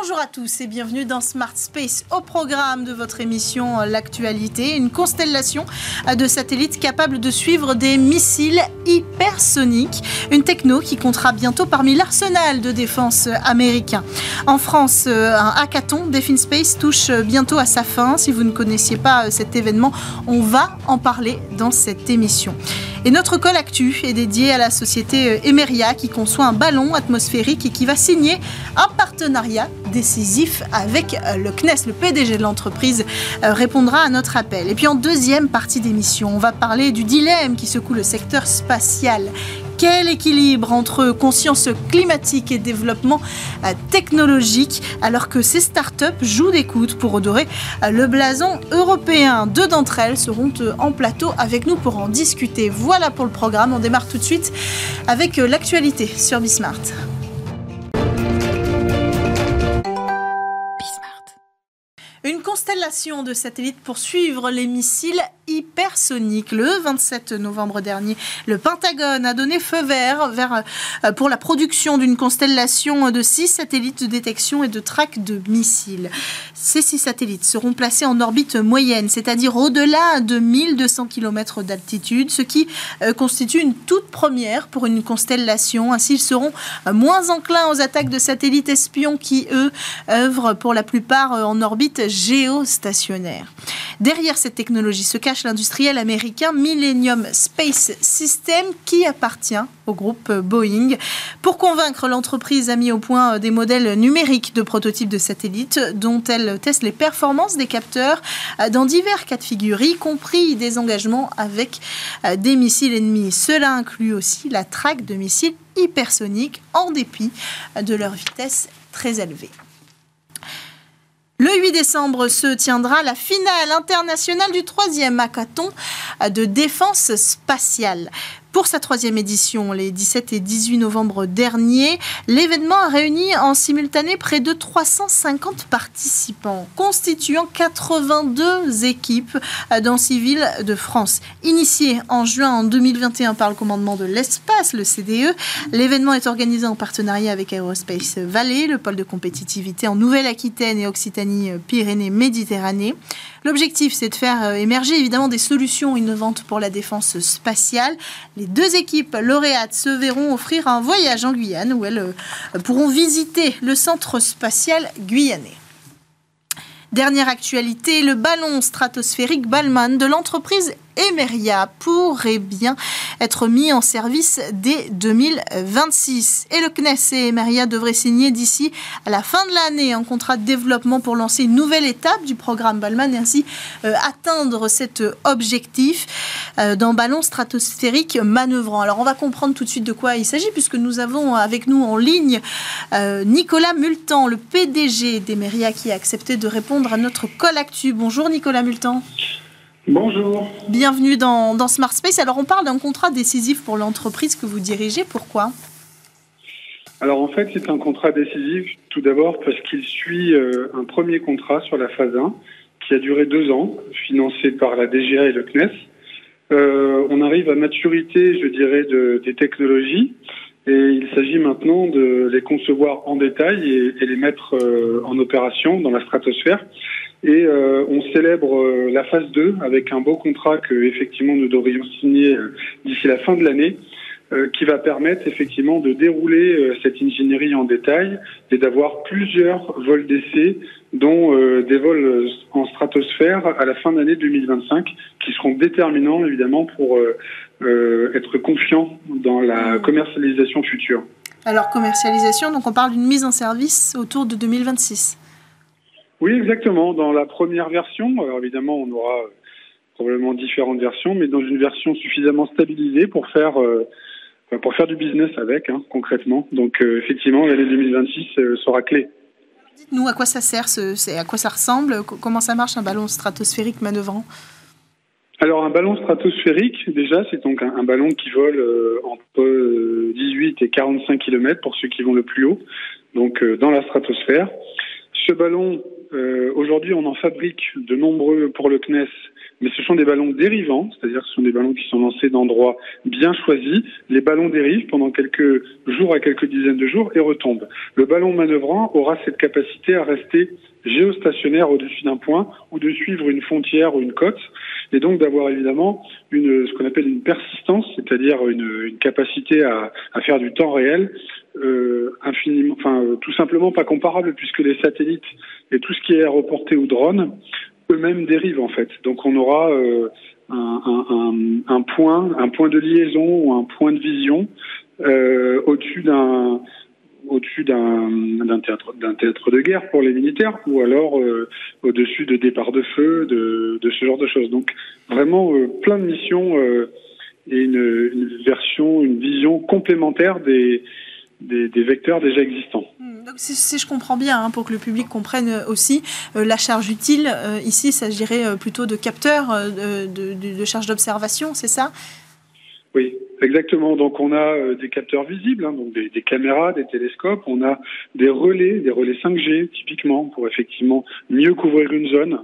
Bonjour à tous et bienvenue dans Smart Space au programme de votre émission L'actualité, une constellation de satellites capables de suivre des missiles hypersoniques, une techno qui comptera bientôt parmi l'arsenal de défense américain. En France, un hackathon Space touche bientôt à sa fin. Si vous ne connaissiez pas cet événement, on va en parler dans cette émission. Et notre call actu est dédié à la société Emeria qui conçoit un ballon atmosphérique et qui va signer un partenariat décisif avec euh, le CNES. Le PDG de l'entreprise euh, répondra à notre appel. Et puis en deuxième partie d'émission, on va parler du dilemme qui secoue le secteur spatial. Quel équilibre entre conscience climatique et développement euh, technologique alors que ces startups jouent des coudes pour redorer le blason européen? Deux d'entre elles seront en plateau avec nous pour en discuter. Voilà pour le programme. On démarre tout de suite avec l'actualité sur Bismart. De satellites pour suivre les missiles hypersonique. Le 27 novembre dernier, le Pentagone a donné feu vert euh, pour la production d'une constellation de six satellites de détection et de traque de missiles. Ces six satellites seront placés en orbite moyenne, c'est-à-dire au-delà de 1200 km d'altitude, ce qui euh, constitue une toute première pour une constellation. Ainsi, ils seront euh, moins enclins aux attaques de satellites espions qui, eux, œuvrent pour la plupart en orbite géostationnaire. Derrière cette technologie se cache l'industriel américain Millennium Space System qui appartient au groupe Boeing. Pour convaincre, l'entreprise a mis au point des modèles numériques de prototypes de satellites dont elle teste les performances des capteurs dans divers cas de figure, y compris des engagements avec des missiles ennemis. Cela inclut aussi la traque de missiles hypersoniques en dépit de leur vitesse très élevée. Le 8 décembre se tiendra la finale internationale du troisième hackathon de défense spatiale. Pour sa troisième édition, les 17 et 18 novembre dernier, l'événement a réuni en simultané près de 350 participants, constituant 82 équipes dans six villes de France. Initié en juin en 2021 par le commandement de l'espace, le CDE, l'événement est organisé en partenariat avec Aerospace Valley, le pôle de compétitivité en Nouvelle-Aquitaine et Occitanie-Pyrénées-Méditerranée. L'objectif, c'est de faire euh, émerger évidemment des solutions innovantes pour la défense spatiale. Les deux équipes lauréates se verront offrir un voyage en Guyane où elles euh, pourront visiter le centre spatial guyanais. Dernière actualité, le ballon stratosphérique Balman de l'entreprise Emeria pourrait bien être mis en service dès 2026. Et le CNES et Emeria devraient signer d'ici à la fin de l'année un contrat de développement pour lancer une nouvelle étape du programme Balman et ainsi euh, atteindre cet objectif euh, d'un ballon stratosphérique manœuvrant. Alors on va comprendre tout de suite de quoi il s'agit puisque nous avons avec nous en ligne euh, Nicolas Multan, le PDG d'Emeria qui a accepté de répondre à notre call actu. Bonjour Nicolas Multan. Bonjour. Bienvenue dans, Smart Space. Alors on parle d'un contrat décisif pour l'entreprise que vous dirigez. Pourquoi? Alors en fait, c'est un contrat décisif tout d'abord parce qu'il suit euh, un premier contrat sur la phase 1 qui a duré deux ans, financé par la DGA et le CNES. Euh, on arrive à maturité, je dirais, de, des technologies et il s'agit maintenant de les concevoir en détail et, les mettre euh, en opération dans la stratosphère. Et euh, on célèbre euh, la phase 2 avec un beau contrat que effectivement nous devrions signer euh, d'ici la fin de l'année, qui va permettre effectivement de dérouler cette ingénierie en détail et d'avoir plusieurs vols d'essai, dont des vols en stratosphère à la fin de l'année 2025, qui seront déterminants évidemment pour être confiants dans la commercialisation future. Alors commercialisation, donc on parle d'une mise en service autour de 2026. Oui, exactement. Dans la première version, alors évidemment, on aura probablement différentes versions, mais dans une version suffisamment stabilisée pour faire euh, pour faire du business avec, hein, concrètement. Donc euh, effectivement, l'année 2026 euh, sera clé. Dites-nous à quoi ça sert, c'est à quoi ça ressemble, comment ça marche un ballon stratosphérique manœuvrant? Alors un ballon stratosphérique, déjà, c'est donc un, ballon qui vole entre 18 et 45 km pour ceux qui vont le plus haut, donc dans la stratosphère. Ce ballon aujourd'hui, on en fabrique de nombreux pour le CNES mais ce sont des ballons dérivants, c'est-à-dire ce sont des ballons qui sont lancés d'endroits bien choisis. Les ballons dérivent pendant quelques jours à quelques dizaines de jours et retombent. Le ballon manœuvrant aura cette capacité à rester géostationnaire au-dessus d'un point ou de suivre une frontière ou une côte et donc d'avoir évidemment une, ce qu'on appelle une persistance, c'est-à-dire une, une, capacité à, à, faire du temps réel euh, infiniment, enfin tout simplement pas comparable puisque les satellites et tout ce qui est reporté ou drone eux-mêmes dérivent en fait. Donc on aura euh, un, un, un, point, un point de liaison ou un point de vision euh, au-dessus d'un au-dessus d'un théâtre d'un théâtre de guerre pour les militaires ou alors euh, au-dessus de départs de feu de, de, ce genre de choses. Donc vraiment euh, plein de missions euh, et une, une, version, une vision complémentaire des, des, des vecteurs déjà existants. Hmm, donc, si, si, je comprends bien, hein, pour que le public comprenne aussi, la charge utile, ici, il s'agirait plutôt de capteurs de, de, de, charge d'observation, c'est ça? Oui, exactement. Donc, on a des capteurs visibles, hein, donc des, des, caméras, des télescopes. On a des relais, des relais 5G, typiquement, pour effectivement mieux couvrir une zone.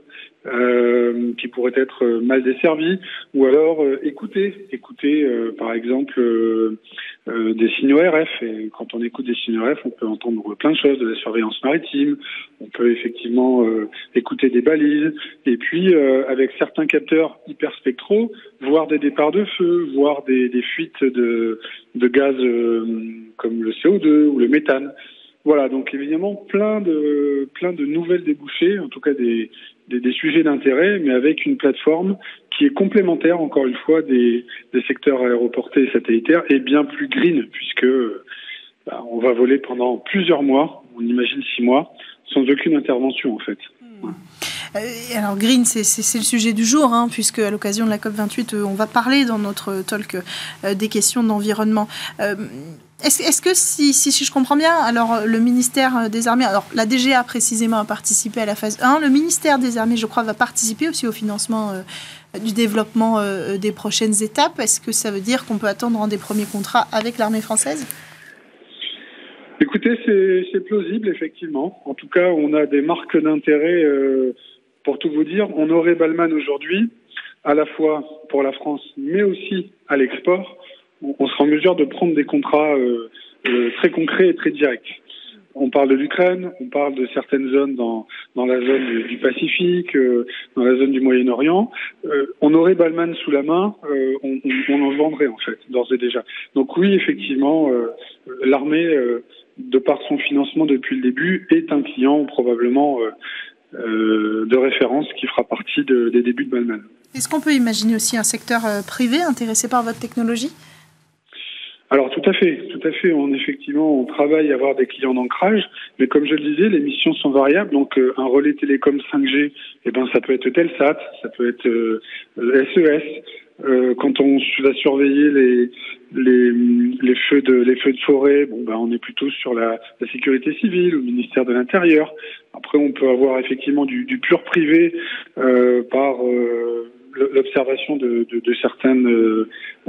Euh, qui pourrait être mal desservi, ou alors euh, écouter, écouter euh, par exemple euh, des signaux RF. Et quand on écoute des signaux RF, on peut entendre plein de choses, de la surveillance maritime, on peut effectivement écouter des balises, et puis avec certains capteurs hyperspectraux, voir des départs de feu, voir des, des fuites de, de gaz comme le CO2 ou le méthane. Voilà, donc évidemment plein de plein de nouvelles débouchées, en tout cas des, sujets d'intérêt, mais avec une plateforme qui est complémentaire, encore une fois, des, secteurs aéroportés et satellitaires, et bien plus green, puisque bah, on va voler pendant plusieurs mois, on imagine six mois, sans aucune intervention en fait. Mmh. Euh, alors Green, c'est le sujet du jour, hein, puisque à l'occasion de la COP28, euh, on va parler dans notre talk euh, des questions d'environnement. Est-ce est que, si, je comprends bien, alors le ministère des Armées, alors la DGA précisément a participé à la phase 1, le ministère des Armées, je crois, va participer aussi au financement euh, du développement euh, des prochaines étapes. Est-ce que ça veut dire qu'on peut attendre un des premiers contrats avec l'armée française? Écoutez, c'est plausible, effectivement. En tout cas, on a des marques d'intérêt, euh, pour tout vous dire. On aurait Balman aujourd'hui, à la fois pour la France, mais aussi à l'export on sera en mesure de prendre des contrats euh, euh, très concrets et très directs. On parle de l'Ukraine, on parle de certaines zones dans, dans la zone du, Pacifique, euh, dans la zone du Moyen-Orient. On aurait Balman sous la main, on, en vendrait en fait, d'ores et déjà. Donc oui, effectivement, l'armée, de par son financement depuis le début, est un client probablement de référence qui fera partie de, des débuts de Balman. Est-ce qu'on peut imaginer aussi un secteur privé intéressé par votre technologie? Alors tout à fait, tout à fait. On effectivement, on travaille à avoir des clients d'ancrage, mais comme je le disais, les missions sont variables. Donc euh, un relais télécom 5G, eh ben ça peut être Telsat, ça peut être euh, SES. Euh, quand on va surveiller les, les, les feux de les feux de forêt, bon ben on est plutôt sur la, la sécurité civile, au ministère de l'Intérieur. Après, on peut avoir effectivement du, du pur privé euh, par euh, l'observation de, de, certaines, euh,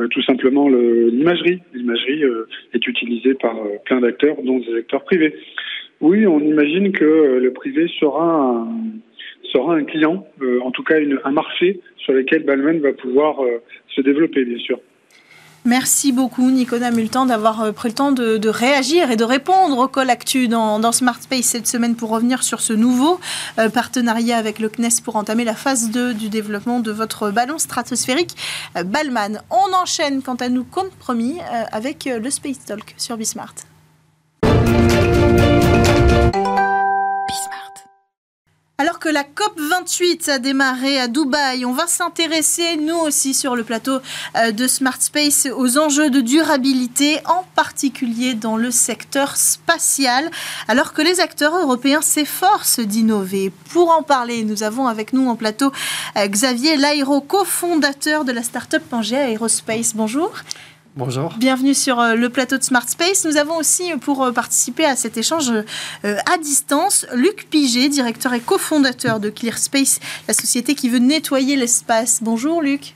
tout simplement l'imagerie. L'imagerie euh, est utilisée par euh, plein d'acteurs, dont des acteurs privés. Oui, on imagine que le privé sera un, sera un client, en tout cas une, un marché sur lequel Balmain va pouvoir se développer, bien sûr. Merci beaucoup Nicolas Multan d'avoir euh, pris le temps de, réagir et de répondre au call actu dans, Smart Space cette semaine pour revenir sur ce nouveau euh, partenariat avec le CNES pour entamer la phase 2 du développement de votre ballon stratosphérique euh, Balman. On enchaîne quant à nous, compte promis, euh, avec le Space Talk sur Bismart. Alors que la COP28 a démarré à Dubaï, on va s'intéresser, nous aussi, sur le plateau euh, de Smart Space, aux enjeux de durabilité, en particulier dans le secteur spatial, alors que les acteurs européens s'efforcent d'innover. Pour en parler, nous avons avec nous en plateau euh, Xavier Lairo, cofondateur de la start-up Aerospace. Bonjour. Bonjour. Bienvenue sur euh, le plateau de Smart Space. Nous avons aussi, euh, pour participer à cet échange à distance, Luc Piget, directeur et cofondateur de ClearSpace, la société qui veut nettoyer l'espace. Bonjour Luc.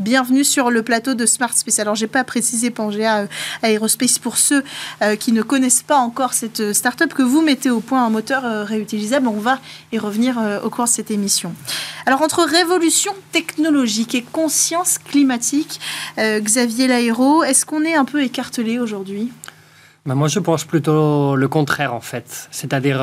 Bienvenue sur le plateau de Smart Space. Alors, j'ai pas précisé Pangea euh, Aerospace pour ceux euh, qui ne connaissent pas encore cette euh, start-up que vous mettez au point un moteur réutilisable. On va y revenir au cours de cette émission. Alors, entre révolution technologique et conscience climatique, Xavier Laéro, est-ce qu'on est un peu écartelé aujourd'hui? Bah, moi, je pense plutôt le contraire, en fait. C'est-à-dire,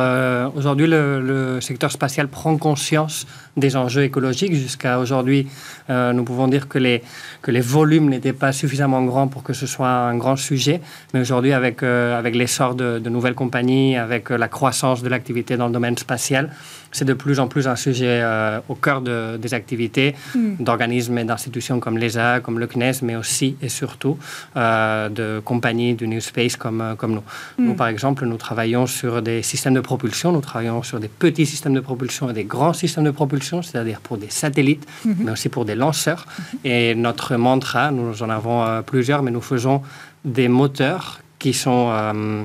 aujourd'hui, le, secteur spatial prend conscience des enjeux écologiques. Jusqu'à aujourd'hui, euh, nous pouvons dire que les, que les volumes n'étaient pas suffisamment grands pour que ce soit un grand sujet. Mais aujourd'hui, avec, euh, avec l'essor de, de, nouvelles compagnies, avec euh, la croissance de l'activité dans le domaine spatial, c'est de plus en plus un sujet au cœur de, des activités hmm. d'organismes et d'institutions comme l'ESA, comme le CNES, mais aussi et surtout de compagnies du New Space comme, comme nous. Hmm. Nous, par exemple, nous travaillons sur des systèmes de propulsion, nous travaillons sur des petits systèmes de propulsion et des grands systèmes de propulsion c'est-à-dire pour des satellites, mhm. mais aussi pour des lanceurs. Et notre mantra, nous en avons euh, plusieurs, mais nous faisons des moteurs qui sont euh,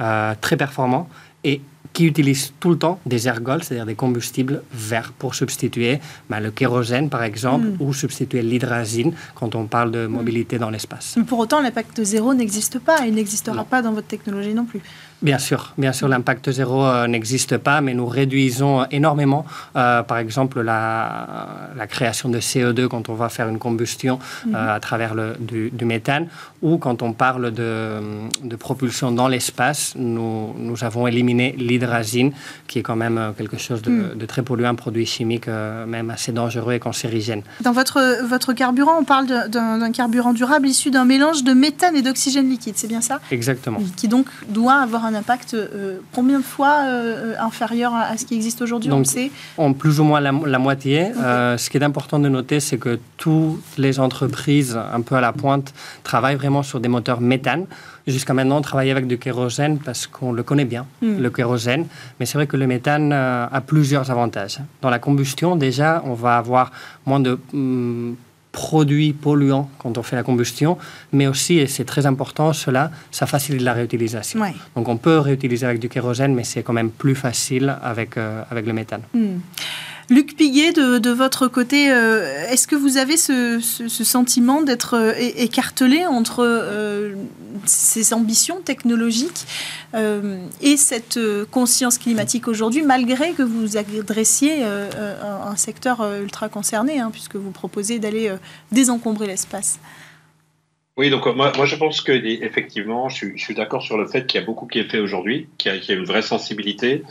euh, très performants et qui utilisent tout le temps des ergols, c'est-à-dire des combustibles verts, pour substituer bah, le kérosène, par exemple, mhm. ou substituer l'hydrazine quand on parle de mobilité dans l'espace. Pour autant, l'impact zéro n'existe pas et n'existera pas dans votre technologie non plus. Bien sûr, bien sûr, l'impact zéro euh, n'existe pas, mais nous réduisons énormément, euh, par exemple, la, la, création de CO2 quand on va faire une combustion mhm. euh, à travers le, du, méthane, ou quand on parle de, de propulsion dans l'espace, nous, nous, avons éliminé l'hydrazine, qui est quand même quelque chose de, mhm. de très polluant, produit chimique même assez dangereux et cancérigène. Dans votre, votre carburant, on parle d'un carburant durable issu d'un mélange de méthane et d'oxygène liquide, c'est bien ça? Exactement. Qui donc doit avoir un impact euh, combien de fois euh, inférieur à, ce qui existe aujourd'hui On sait En plus ou moins la, moitié. Euh, ce qui est important de noter, c'est que toutes les entreprises un peu à la pointe travaillent vraiment sur des moteurs méthane. Jusqu'à maintenant, on travaille avec du kérosène parce qu'on le connaît bien, hmm. le kérosène. Mais c'est vrai que le méthane a plusieurs avantages. Dans la combustion, déjà, on va avoir moins de hmm, produits polluants quand on fait la combustion, mais aussi, et c'est très important, cela, ça facilite la réutilisation. Donc on peut réutiliser avec du kérosène, mais c'est quand même plus facile avec, euh, avec le méthane. Hmm. Luc Piguet, de, votre côté, euh, est-ce que vous avez ce, sentiment d'être euh, écartelé entre euh, ces ambitions technologiques et cette conscience climatique aujourd'hui, malgré que vous adressiez un secteur ultra concerné, hein, puisque vous proposez d'aller désencombrer l'espace? Oui, donc moi, moi je pense que effectivement, je suis, d'accord sur le fait qu'il y a beaucoup qui est fait aujourd'hui, qu'il y, a une vraie sensibilité.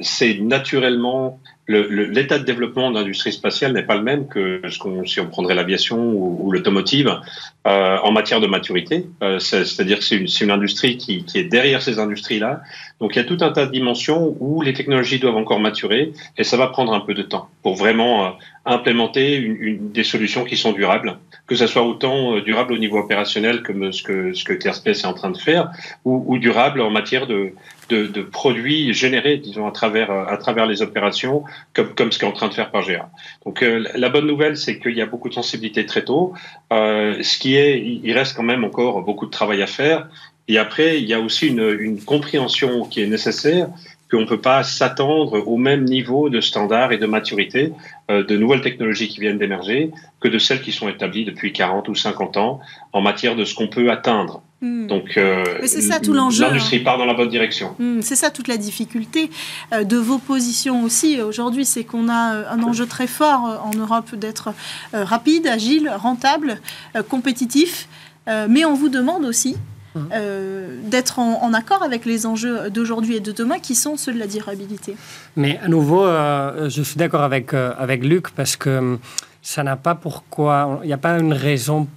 C'est naturellement l'état de développement de l'industrie spatiale n'est pas le même que ce qu'on, si on prendrait l'aviation ou, l'automotive euh, en matière de maturité. Euh, c'est-à-dire que c'est une, une, industrie qui, qui, est derrière ces industries-là. Donc il y a tout un tas de dimensions où les technologies doivent encore maturer et ça va prendre un peu de temps pour vraiment euh, implémenter une, une, des solutions qui sont durables, que ça soit autant euh, durable au niveau opérationnel comme ce que ce que ClearSpace est en train de faire, ou, ou durable en matière de, de, produits générés, disons à travers à travers les opérations comme, comme ce qu'est en train de faire Pangea. Donc euh, la bonne nouvelle, c'est qu'il y a beaucoup de sensibilité très tôt. Euh, ce qui est, il reste quand même encore beaucoup de travail à faire. Et après, il y a aussi une, une compréhension qui est nécessaire qu'on ne peut pas s'attendre au même niveau de standard et de maturité euh, de nouvelles technologies qui viennent d'émerger que de celles qui sont établies depuis 40 ou 50 ans en matière de ce qu'on peut atteindre. Hmm. Donc, euh, c'est ça tout l'enjeu. L'industrie hein. part dans la bonne direction. Hmm, c'est ça toute la difficulté euh, de vos positions aussi aujourd'hui, c'est qu'on a un enjeu très fort en Europe d'être rapide, agile, rentable, compétitif, mais on vous demande aussi euh, d'être en, accord avec les enjeux d'aujourd'hui et de demain qui sont ceux de la durabilité. Mais à nouveau, euh, je suis d'accord avec, euh, avec Luc parce que ça n'a pas pourquoi, il n'y a pas une raison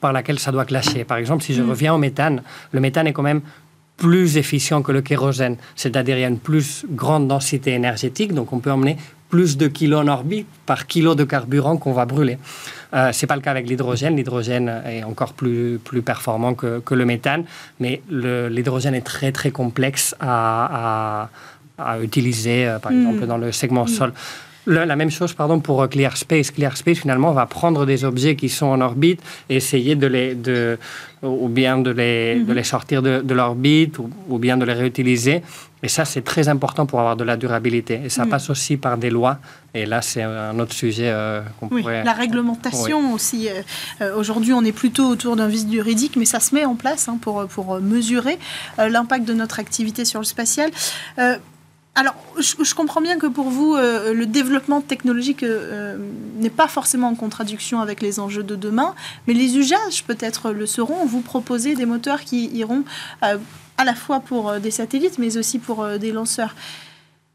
par laquelle ça doit clasher. Par exemple, si je mm. reviens au méthane, le méthane est quand même plus efficient que le kérosène, c'est-à-dire il y a une plus grande densité énergétique, donc on peut emmener plus de kilos en orbite par kilo de carburant qu'on va brûler. Euh, Ce n'est pas le cas avec l'hydrogène. L'hydrogène est encore plus, plus performant que, que le méthane, mais l'hydrogène est très très complexe à, à, à utiliser, euh, par hmm. exemple, dans le segment hmm. sol. La même chose pardon, pour ClearSpace. ClearSpace, finalement, va prendre des objets qui sont en orbite et essayer de les, de, ou bien de les, de hmm. les sortir de, de l'orbite ou, ou, bien de les réutiliser Et ça, c'est très important pour avoir de la durabilité. Et ça Mm. passe aussi par des lois. Et là, c'est un autre sujet euh, qu'on Oui, pourrait... la réglementation aussi. euh, euh, Aujourd'hui, on est plutôt autour d'un vice juridique, mais ça se met en place hein, pour, pour euh, mesurer euh, l'impact de notre activité sur le spatial. Alors, je, je comprends bien que pour vous, euh, le développement technologique euh, euh, n'est pas forcément en contradiction avec les enjeux de demain, mais les usages peut-être le seront. Vous proposez des moteurs qui iront euh, à la fois pour des satellites, mais aussi pour des lanceurs.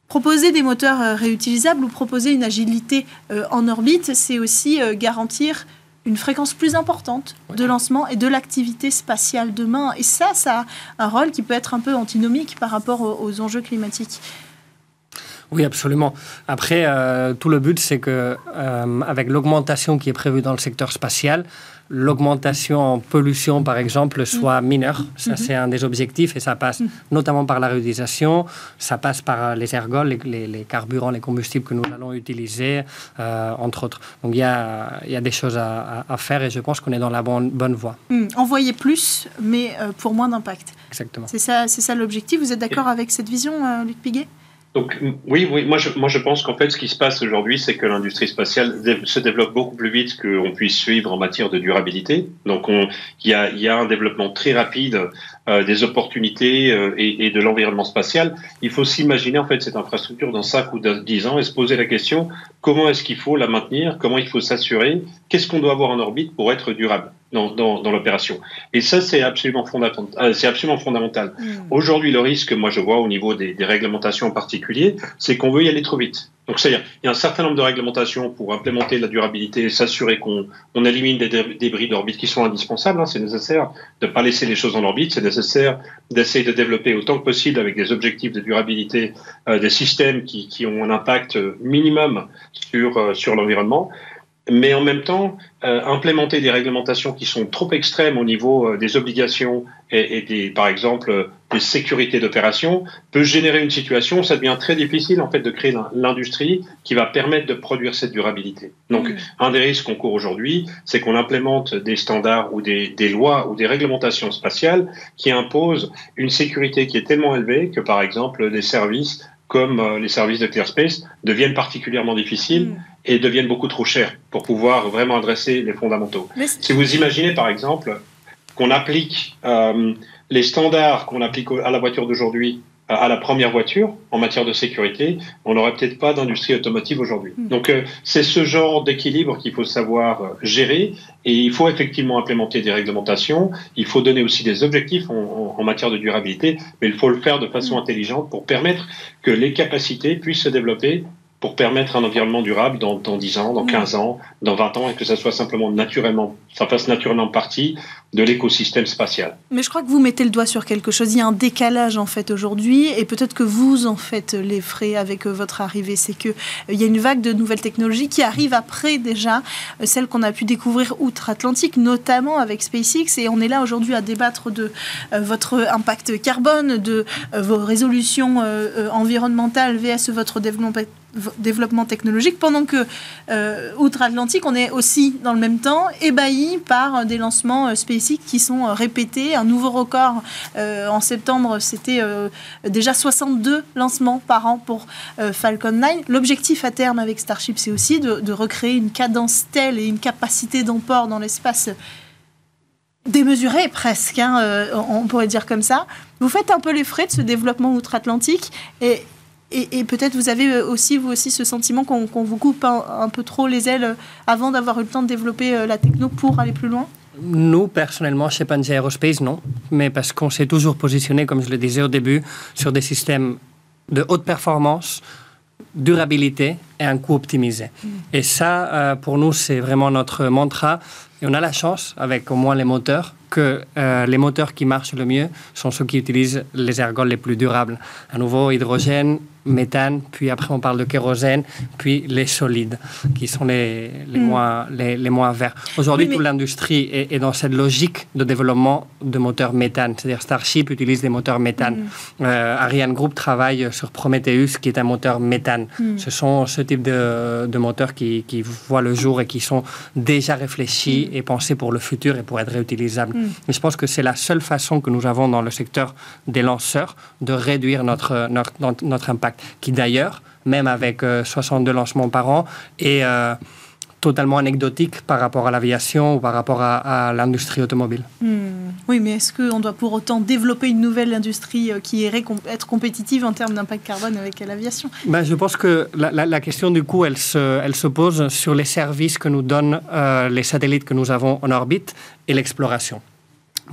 Proposer des moteurs réutilisables ou proposer une agilité en orbite, c'est aussi garantir une fréquence plus importante de lancement et de l'activité spatiale demain. Et ça, ça a un rôle qui peut être un peu antinomique par rapport aux, aux enjeux climatiques. Oui, absolument. Après, euh, tout le but, c'est que euh, avec l'augmentation qui est prévue dans le secteur spatial, l'augmentation en pollution, par exemple, soit mineure. Ça, Mhm. c'est un des objectifs et ça passe Mhm. notamment par la réutilisation, ça passe par les ergols, les, les- les carburants, les combustibles que nous allons utiliser, euh, entre autres. Donc, il y a, il y a des choses à, faire et je pense qu'on est dans la bonne, bonne voie. Hmm, Envoyer plus, mais euh, pour moins d'impact. Exactement. C'est ça, ça l'objectif. Vous êtes d'accord avec cette vision, euh, Luc Piguet? Donc oui, oui, moi je, moi je pense qu'en fait ce qui se passe aujourd'hui, c'est que l'industrie spatiale se développe beaucoup plus vite qu'on puisse suivre en matière de durabilité. Donc on- il y a, il y a un développement très rapide euh, des opportunités euh, et, et de l'environnement spatial. Il faut s'imaginer en fait cette infrastructure dans 5 ou dans 10 ans et se poser la question comment est-ce qu'il faut la maintenir, comment il faut s'assurer, qu'est-ce qu'on doit avoir en orbite pour être durable dans, dans, dans l'opération. Et ça c'est absolument fondamental. euh, c'est absolument fondamental. Aujourd'hui, le risque, moi je vois au niveau des, des réglementations en particulier, c'est qu'on veut y aller trop vite. Donc c'est-à-dire, il y a un certain nombre de réglementations pour implémenter la durabilité s'assurer qu'on on élimine des dé- débris d'orbite qui sont indispensables. hein. c'est nécessaire de ne pas laisser les choses en orbite. C'est nécessaire d'essayer de développer autant que possible avec des objectifs de durabilité euh, des systèmes qui, ont un impact euh, minimum sur, euh, sur l'environnement. Mais en même temps, implémenter des réglementations qui sont trop extrêmes au niveau des obligations et, et des, par exemple, des sécurités d'opération peut générer une situation où ça devient très difficile en fait de créer l'in- l'industrie qui va permettre de produire cette durabilité. Donc, Mm. un des risques qu'on court aujourd'hui, c'est qu'on implémente des standards ou des, des lois ou des réglementations spatiales qui imposent une sécurité qui est tellement élevée que, par exemple, des services comme euh, les services de ClearSpace deviennent particulièrement difficiles Hmm. et deviennent beaucoup trop chers pour pouvoir vraiment adresser les fondamentaux. Mais Si vous imaginez par exemple qu'on applique euh, les standards qu'on applique à la voiture d'aujourd'hui à à la première voiture en matière de sécurité, on n'aurait peut-être pas d'industrie automotive aujourd'hui. Mm. Donc euh, c'est ce genre d'équilibre qu'il faut savoir euh, gérer et il faut effectivement implémenter des réglementations, il faut donner aussi des objectifs en, en- en matière de durabilité, mais il faut le faire de façon Mm. intelligente pour permettre que les capacités puissent se développer pour permettre un environnement durable dans, dans 10 ans, dans Mm. 15 ans, dans 20 ans, et que ça soit simplement naturellement, ça fasse naturellement partie de l'écosystème spatial. Mais je crois que vous mettez le doigt sur quelque chose. Il y a un décalage en fait aujourd'hui, et peut-être que vous en faites les frais avec euh, votre arrivée. C'est que euh, il y a une vague de nouvelles technologies qui arrive après déjà euh, celles qu'on a pu découvrir outre-Atlantique, notamment avec SpaceX. Et on est là aujourd'hui à débattre de votre impact carbone, de vos résolutions environnementales vs votre développement technologique, pendant que outre-Atlantique, on est aussi dans le même temps ébahi par des lancements euh, SpaceX qui sont euh, répétés. Un nouveau record euh, en septembre, c'était euh, déjà 62 lancements par an pour Falcon 9. L'objectif à terme avec Starship, c'est aussi de, recréer une cadence telle et une capacité d'emport dans l'espace démesurée presque, hein, on pourrait dire comme ça. Vous faites un peu les frais de ce développement outre-Atlantique et, peut-être vous avez aussi, vous aussi, ce sentiment qu'on vous coupe un, peu trop les ailes avant d'avoir eu le temps de développer la techno pour aller plus loin? Nous, personnellement, chez Panzi Aerospace, non. Mais parce qu'on s'est toujours positionné, comme je le disais au début, sur des systèmes de haute performance, durabilité et un coût optimisé. Et ça, euh, pour nous, c'est vraiment notre mantra. Et on a la chance, avec au moins les moteurs, que euh, les moteurs qui marchent le mieux sont ceux qui utilisent les ergols les plus durables. À nouveau, hydrogène, méthane, puis après on parle de kérosène, puis les solides, qui sont les, les, mm. moins, les, les, moins verts. Aujourd'hui, toute l'industrie est, est, dans cette logique de développement de moteurs méthane, c'est-à-dire Starship utilise des moteurs méthane. Mm. Euh, Ariane Group travaille sur Prometheus, qui est un moteur méthane. Mm. Ce sont ce type de, de moteurs qui, qui, voient le jour et qui sont déjà réfléchis et pensés pour le futur et pour être réutilisables. Mais je pense que c'est la seule façon que nous avons dans le secteur des lanceurs de réduire notre, notre, notre impact qui d'ailleurs, même avec 62 euh, lancements par an, est euh, totalement anecdotique par rapport à l'aviation ou par rapport à, l'industrie automobile. Hmm. Oui, mais est-ce qu'on doit pour autant développer une nouvelle industrie euh, qui irait être compétitive en termes d'impact carbone avec l'aviation? Ben, Je pense que la, question du coup, elle se, elle se pose sur les services que nous donnent les satellites que nous avons en orbite et l'exploration.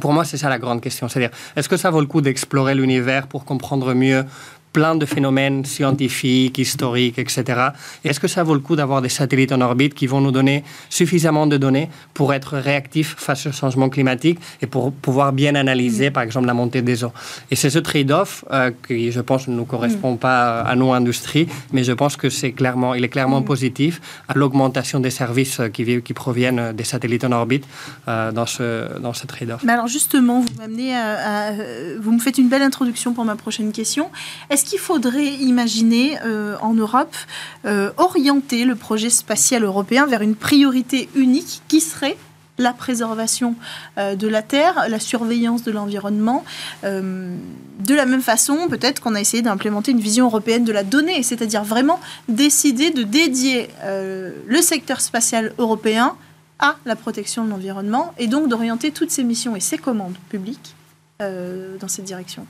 Pour moi, c'est ça la grande question. C'est-à-dire, est-ce que ça vaut le coup d'explorer l'univers pour comprendre mieux plein de phénomènes scientifiques, historiques, etc. Est-ce que ça vaut le coup d'avoir des satellites en orbite qui vont nous donner suffisamment de données pour être réactifs face au changement climatique et pour pouvoir bien analyser, par exemple, la montée des eaux? Et c'est ce trade-off euh, qui, je pense, ne nous correspond pas à nos industries, mais je pense que c'est clairement, il est clairement mm. positif à l'augmentation des services qui, qui proviennent des satellites en orbite euh, dans ce, dans ce trade-off. Mais alors justement, vous m'amenez à, vous me faites une belle introduction pour ma prochaine question. Est est-ce qu'il faudrait imaginer euh, en Europe euh, orienter le projet spatial européen vers une priorité unique qui serait la préservation euh, de la Terre, la surveillance de l'environnement. de la même façon, peut-être qu'on a essayé d'implémenter une vision européenne de la donnée, c'est-à-dire vraiment décider de dédier le secteur spatial européen à la protection de l'environnement et donc d'orienter toutes ses missions et ses commandes publiques dans cette direction.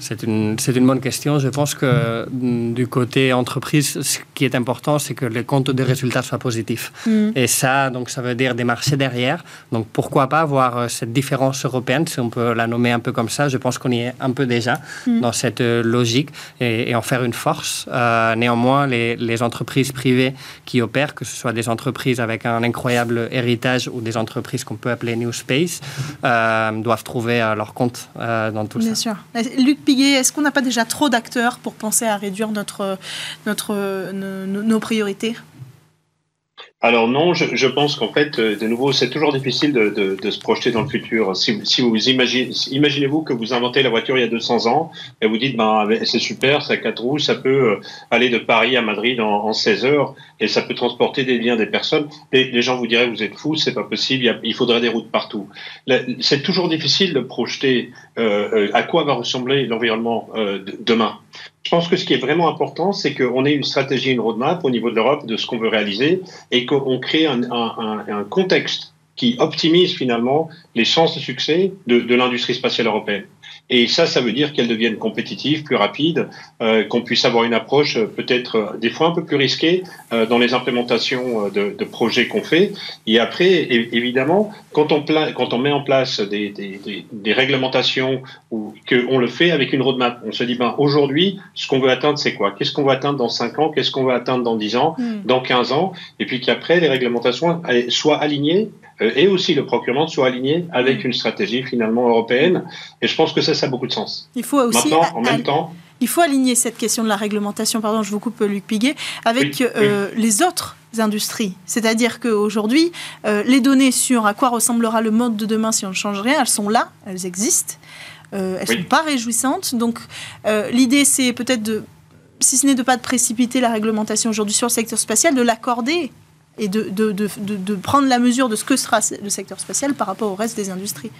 C'est une, une, bonne question. Je pense que mm, du côté entreprise, ce qui est important, c'est que les comptes de résultats soient positifs. Mm. Et ça, donc, ça veut dire des marchés derrière. Donc, pourquoi pas avoir euh, cette différence européenne, si on peut la nommer un peu comme ça. Je pense qu'on y est un peu déjà mm. dans cette euh, logique et, en faire une force. Euh, néanmoins, les, les, entreprises privées qui opèrent, que ce soit des entreprises avec un incroyable héritage ou des entreprises qu'on peut appeler New Space, doivent trouver leur compte dans tout Bien ça. Bien sûr. Luc Piguet, est-ce qu'on n'a pas déjà trop d'acteurs pour penser à réduire notre, notre, nos priorités? Alors non, je, pense qu'en fait, euh, de nouveau, c'est toujours difficile de, se projeter dans le futur. Si, si vous imaginez, imaginez-vous que vous inventez la voiture il y a 200 ans et vous dites, ben, c'est super, ça a quatre roues, ça peut euh, aller de Paris à Madrid en, 16 heures et ça peut transporter des biens, des personnes. Et les gens vous diraient, vous êtes fous, c'est pas possible, il, faudrait des routes partout. C'est toujours difficile de projeter euh, à quoi va ressembler l'environnement demain. Je pense que ce qui est vraiment important, c'est qu'on ait une stratégie, une roadmap au niveau de l'Europe de ce qu'on veut réaliser et qu'on crée un, un, un, contexte qui optimise finalement les chances de succès de, de l'industrie spatiale européenne. Et ça, ça veut dire qu'elles deviennent compétitives, plus rapides, euh, qu'on puisse avoir une approche euh, peut-être euh, des fois un peu plus risquée euh, dans les implémentations euh, de, de projets qu'on fait. Et après, évidemment, quand on, quand on met en place des, des, des, des réglementations ou qu'on le fait avec une roadmap, on se dit, ben, aujourd'hui, ce qu'on veut atteindre, c'est quoi? Qu'est-ce qu'on veut atteindre dans 5 ans? Qu'est-ce qu'on veut atteindre dans 10 ans? Hmm. Dans 15 ans? Et puis qu'après, les réglementations soient alignées et aussi le procurement soit aligné avec une stratégie finalement européenne. Et je pense que ça, ça a beaucoup de sens. Il faut aussi Maintenant, en même temps, il faut aligner cette question de la réglementation, pardon, je vous coupe Luc Piguet, avec euh, les autres industries. C'est-à-dire qu'aujourd'hui, euh, les données sur à quoi ressemblera le mode de demain si on ne change rien, elles sont là, elles existent, euh, elles ne sont pas réjouissantes. Donc l'idée, c'est peut-être de, si ce n'est de pas de précipiter la réglementation aujourd'hui sur le secteur spatial, de l'accorder et de, de, de, de, prendre la mesure de ce que sera le secteur spatial par rapport au reste des industries.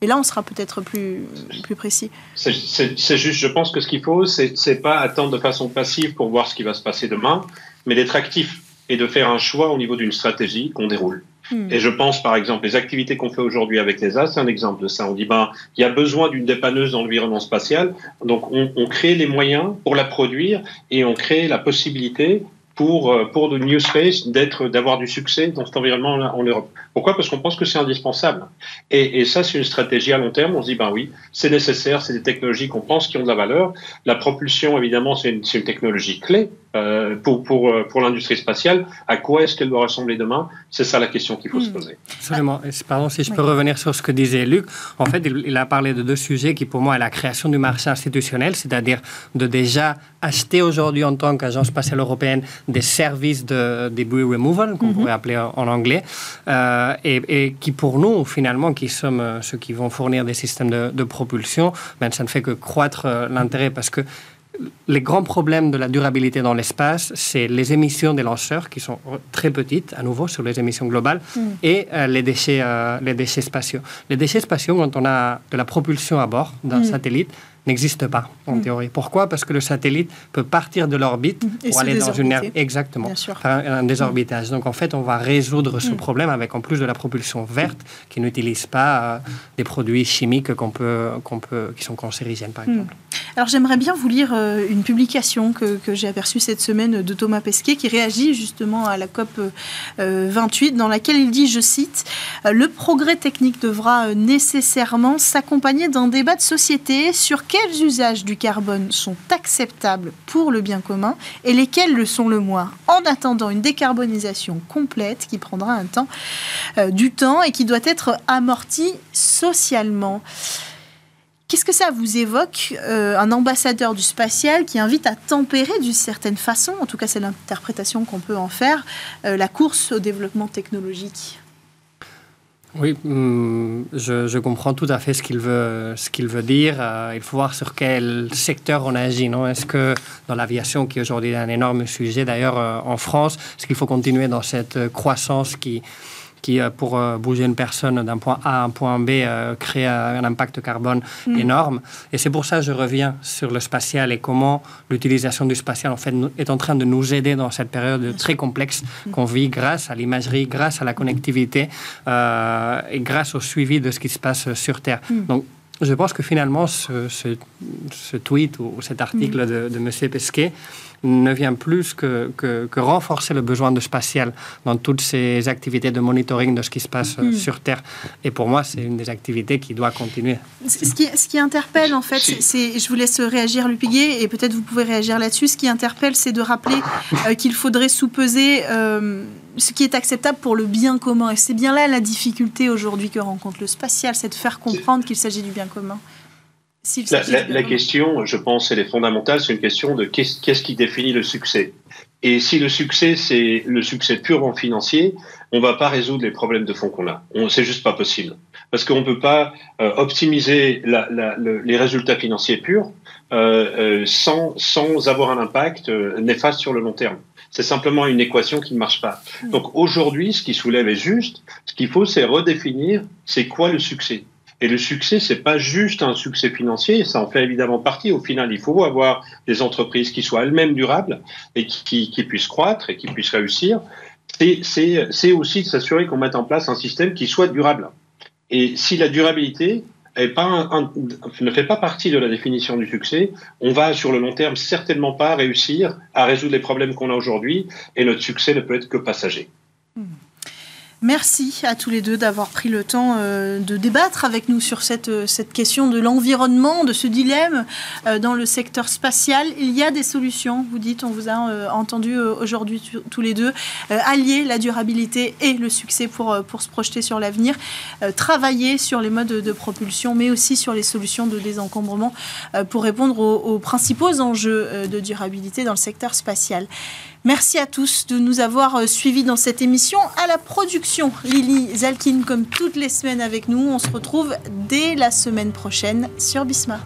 Et là, on sera peut-être plus, plus précis. C'est juste, je pense que ce qu'il faut, c'est pas attendre de façon passive pour voir ce qui va se passer demain, mais d'être actif et de faire un choix au niveau d'une stratégie qu'on déroule. Hmm. Et je pense, par exemple, les activités qu'on fait aujourd'hui avec l'ESA, c'est un exemple de ça. On dit, ben, il y a besoin d'une dépanneuse dans l'environnement spatial, donc on, on crée les moyens pour la produire et on crée la possibilité pour, euh, pour de New Space d'être, d'avoir du succès dans cet environnement en Europe. Pourquoi? Parce qu'on pense que c'est indispensable. Et, et ça, c'est une stratégie à long terme. On se dit, ben oui, c'est nécessaire, c'est des technologies qu'on pense qui ont de la valeur. La propulsion, évidemment, c'est une, une, technologie clé euh, pour, pour, euh, pour l'industrie spatiale. À quoi est-ce qu'elle doit ressembler demain? C'est ça la question qu'il faut se hmm. poser. Absolument. Pardon, si je peux revenir sur ce que disait Luc. En fait, il, il a parlé de deux sujets qui, pour moi, est la création du marché institutionnel, c'est-à-dire de déjà acheter aujourd'hui en tant qu'agence spatiale européenne des services de debris removal, qu'on mhm. pourrait appeler en anglais, euh, et, qui pour nous, finalement, qui sommes euh, ceux qui vont fournir des systèmes de, propulsion, ben, ça ne fait que croître euh, l'intérêt parce que les grands problèmes de la durabilité dans l'espace, c'est les émissions des lanceurs qui sont très petites, à nouveau sur les émissions globales, mm. et les, déchets, les déchets spatiaux. Les déchets spatiaux, quand on a de la propulsion à bord d'un mm. satellite, n'existe pas en mm. théorie. Pourquoi? Parce que le satellite peut partir de l'orbite mm. pour aller dans une aire exactement un, désorbitage. Donc en fait, on va résoudre ce mm. problème avec en plus de la propulsion verte qui n'utilise pas euh, des produits chimiques qu'on peut, qu'on peut, qui sont cancérigènes par exemple. Alors j'aimerais bien vous lire euh, une publication que, j'ai aperçue cette semaine de Thomas Pesquet qui réagit justement à la COP 28 euh, dans laquelle il dit, je cite, le progrès technique devra nécessairement s'accompagner d'un débat de société sur quels usages du carbone sont acceptables pour le bien commun et lesquels le sont le moins, en attendant une décarbonisation complète qui prendra euh, du temps et qui doit être amortie socialement. Qu'est-ce que ça vous évoque euh, Un ambassadeur du spatial qui invite à tempérer d'une certaine façon, en tout cas c'est l'interprétation qu'on peut en faire, euh, la course au développement technologique? Oui, mm, je, comprends tout à fait ce qu'il veut, ce veut dire. Euh, il faut voir sur quel secteur on agit. Est-ce que dans l'aviation, qui aujourd'hui est un énorme sujet d'ailleurs en France, est-ce qu'il faut continuer dans cette croissance qui, qui, euh, pour euh, bouger une personne d'un point A à un point B, euh, crée un impact carbone mm. énorme. Et c'est pour ça que je reviens sur le spatial et comment l'utilisation du spatial en fait, est en train de nous aider dans cette période très complexe mm. qu'on vit grâce à l'imagerie, grâce à la connectivité et grâce au suivi de ce qui se passe sur Terre. Mm. Donc, je pense que finalement, ce, ce, tweet ou cet article de, de M. Pesquet ne vient plus que, que, renforcer le besoin de spatial dans toutes ces activités de monitoring de ce qui se passe mm. sur Terre. Et pour moi, c'est une des activités qui doit continuer. Ce qui, ce qui interpelle, en fait, c'est, je vous laisse réagir, Lupiguet, et peut-être vous pouvez réagir là-dessus. Ce qui interpelle, c'est de rappeler euh, qu'il faudrait sous-peser euh, ce qui est acceptable pour le bien commun. Et c'est bien là la difficulté aujourd'hui que rencontre le spatial, c'est de faire comprendre qu'il s'agit du bien commun. La, question, je pense, elle est fondamentale, c'est une question de qu'est-ce qui définit le succès. Et si le succès, c'est le succès purement financier, on va pas résoudre les problèmes de fond qu'on a. C'est juste pas possible. Parce qu'on ne peut pas euh, optimiser la, les résultats financiers purs euh, euh, sans, sans avoir un impact néfaste sur le long terme. C'est simplement une équation qui ne marche pas. Donc aujourd'hui, ce qui soulève est juste. Ce qu'il faut, c'est redéfinir c'est quoi le succès. Et le succès, c'est pas juste un succès financier, ça en fait évidemment partie. Au final, il faut avoir des entreprises qui soient elles-mêmes durables et qui, qui, puissent croître et qui puissent réussir. C'est aussi de s'assurer qu'on mette en place un système qui soit durable. Et si la durabilité ne fait pas partie de la définition du succès, on va sur le long terme certainement pas réussir à résoudre les problèmes qu'on a aujourd'hui et notre succès ne peut être que passager. Hmm. Merci à tous les deux d'avoir pris le temps euh, de débattre avec nous sur cette, euh, cette question de l'environnement, de ce dilemme euh, dans le secteur spatial. Il y a des solutions, vous dites, on vous a entendu aujourd'hui tous les deux, allier la durabilité et le succès pour, pour se projeter sur l'avenir, travailler sur les modes de propulsion, mais aussi sur les solutions de désencombrement pour répondre aux principaux enjeux de durabilité dans le secteur spatial. Merci à tous de nous avoir euh, suivis dans cette émission. À la production, Lily Zalkin, comme toutes les semaines avec nous. On se retrouve dès la semaine prochaine sur Bismart.